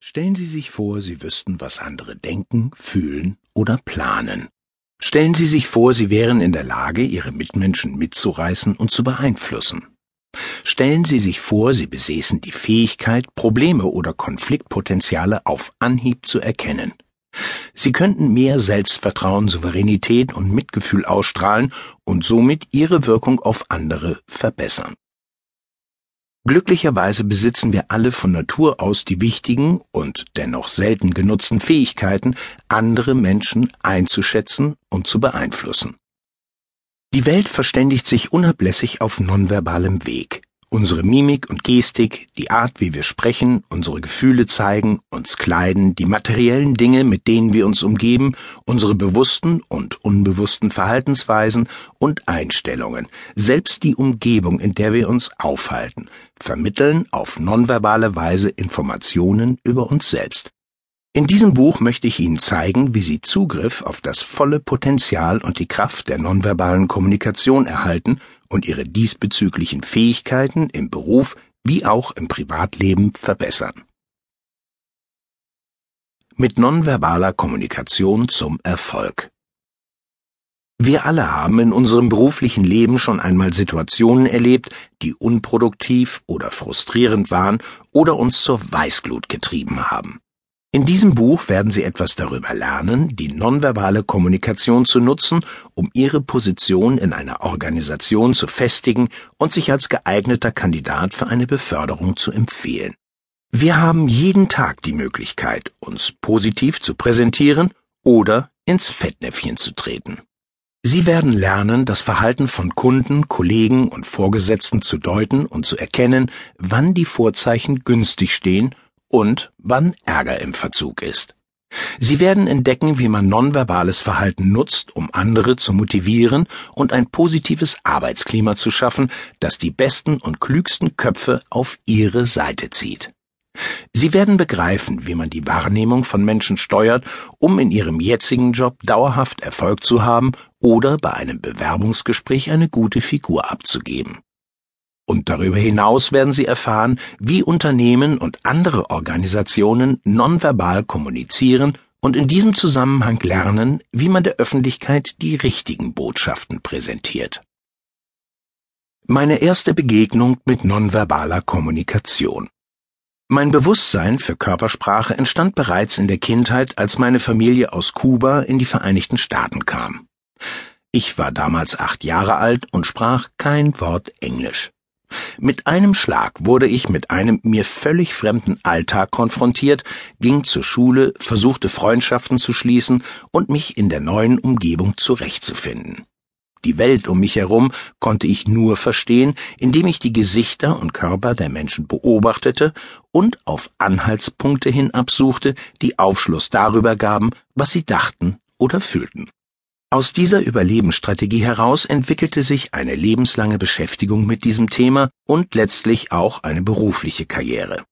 Stellen Sie sich vor, Sie wüssten, was andere denken, fühlen oder planen. Stellen Sie sich vor, Sie wären in der Lage, Ihre Mitmenschen mitzureißen und zu beeinflussen. Stellen Sie sich vor, Sie besäßen die Fähigkeit, Probleme oder Konfliktpotenziale auf Anhieb zu erkennen. Sie könnten mehr Selbstvertrauen, Souveränität und Mitgefühl ausstrahlen und somit Ihre Wirkung auf andere verbessern. Glücklicherweise besitzen wir alle von Natur aus die wichtigen und dennoch selten genutzten Fähigkeiten, andere Menschen einzuschätzen und zu beeinflussen. Die Welt verständigt sich unablässig auf nonverbalem Weg. Unsere Mimik und Gestik, die Art, wie wir sprechen, unsere Gefühle zeigen, uns kleiden, die materiellen Dinge, mit denen wir uns umgeben, unsere bewussten und unbewussten Verhaltensweisen und Einstellungen, selbst die Umgebung, in der wir uns aufhalten, vermitteln auf nonverbale Weise Informationen über uns selbst. In diesem Buch möchte ich Ihnen zeigen, wie Sie Zugriff auf das volle Potenzial und die Kraft der nonverbalen Kommunikation erhalten und ihre diesbezüglichen Fähigkeiten im Beruf wie auch im Privatleben verbessern. Mit nonverbaler Kommunikation zum Erfolg. Wir alle haben in unserem beruflichen Leben schon einmal Situationen erlebt, die unproduktiv oder frustrierend waren oder uns zur Weißglut getrieben haben. In diesem Buch werden Sie etwas darüber lernen, die nonverbale Kommunikation zu nutzen, um Ihre Position in einer Organisation zu festigen und sich als geeigneter Kandidat für eine Beförderung zu empfehlen. Wir haben jeden Tag die Möglichkeit, uns positiv zu präsentieren oder ins Fettnäpfchen zu treten. Sie werden lernen, das Verhalten von Kunden, Kollegen und Vorgesetzten zu deuten und zu erkennen, wann die Vorzeichen günstig stehen und wann Ärger im Verzug ist. Sie werden entdecken, wie man nonverbales Verhalten nutzt, um andere zu motivieren und ein positives Arbeitsklima zu schaffen, das die besten und klügsten Köpfe auf ihre Seite zieht. Sie werden begreifen, wie man die Wahrnehmung von Menschen steuert, um in ihrem jetzigen Job dauerhaft Erfolg zu haben oder bei einem Bewerbungsgespräch eine gute Figur abzugeben. Und darüber hinaus werden Sie erfahren, wie Unternehmen und andere Organisationen nonverbal kommunizieren und in diesem Zusammenhang lernen, wie man der Öffentlichkeit die richtigen Botschaften präsentiert. Meine erste Begegnung mit nonverbaler Kommunikation. Mein Bewusstsein für Körpersprache entstand bereits in der Kindheit, als meine Familie aus Kuba in die Vereinigten Staaten kam. Ich war damals acht Jahre alt und sprach kein Wort Englisch. Mit einem Schlag wurde ich mit einem mir völlig fremden Alltag konfrontiert, ging zur Schule, versuchte Freundschaften zu schließen und mich in der neuen Umgebung zurechtzufinden. Die Welt um mich herum konnte ich nur verstehen, indem ich die Gesichter und Körper der Menschen beobachtete und auf Anhaltspunkte hin absuchte, die Aufschluss darüber gaben, was sie dachten oder fühlten. Aus dieser Überlebensstrategie heraus entwickelte sich eine lebenslange Beschäftigung mit diesem Thema und letztlich auch eine berufliche Karriere.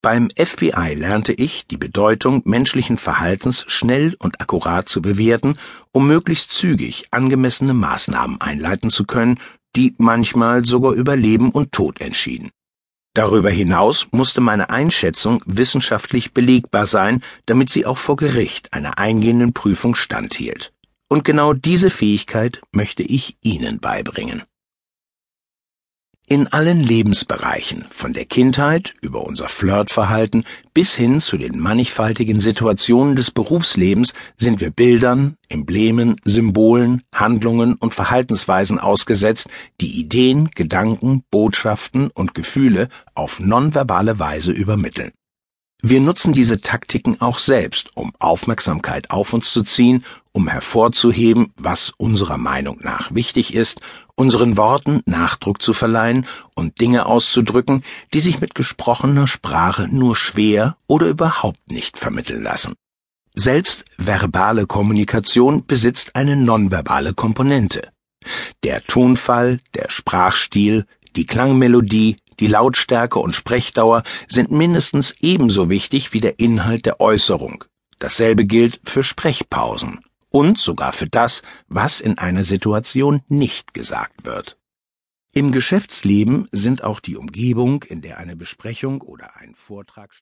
Beim FBI lernte ich die Bedeutung menschlichen Verhaltens schnell und akkurat zu bewerten, um möglichst zügig angemessene Maßnahmen einleiten zu können, die manchmal sogar über Leben und Tod entschieden. Darüber hinaus musste meine Einschätzung wissenschaftlich belegbar sein, damit sie auch vor Gericht einer eingehenden Prüfung standhielt. Und genau diese Fähigkeit möchte ich Ihnen beibringen. In allen Lebensbereichen, von der Kindheit über unser Flirtverhalten bis hin zu den mannigfaltigen Situationen des Berufslebens sind wir Bildern, Emblemen, Symbolen, Handlungen und Verhaltensweisen ausgesetzt, die Ideen, Gedanken, Botschaften und Gefühle auf nonverbale Weise übermitteln. Wir nutzen diese Taktiken auch selbst, um Aufmerksamkeit auf uns zu ziehen, um hervorzuheben, was unserer Meinung nach wichtig ist, unseren Worten Nachdruck zu verleihen und Dinge auszudrücken, die sich mit gesprochener Sprache nur schwer oder überhaupt nicht vermitteln lassen. Selbst verbale Kommunikation besitzt eine nonverbale Komponente. Der Tonfall, der Sprachstil, die Klangmelodie, die Lautstärke und Sprechdauer sind mindestens ebenso wichtig wie der Inhalt der Äußerung. Dasselbe gilt für Sprechpausen und sogar für das, was in einer Situation nicht gesagt wird. Im Geschäftsleben sind auch die Umgebung, in der eine Besprechung oder ein Vortrag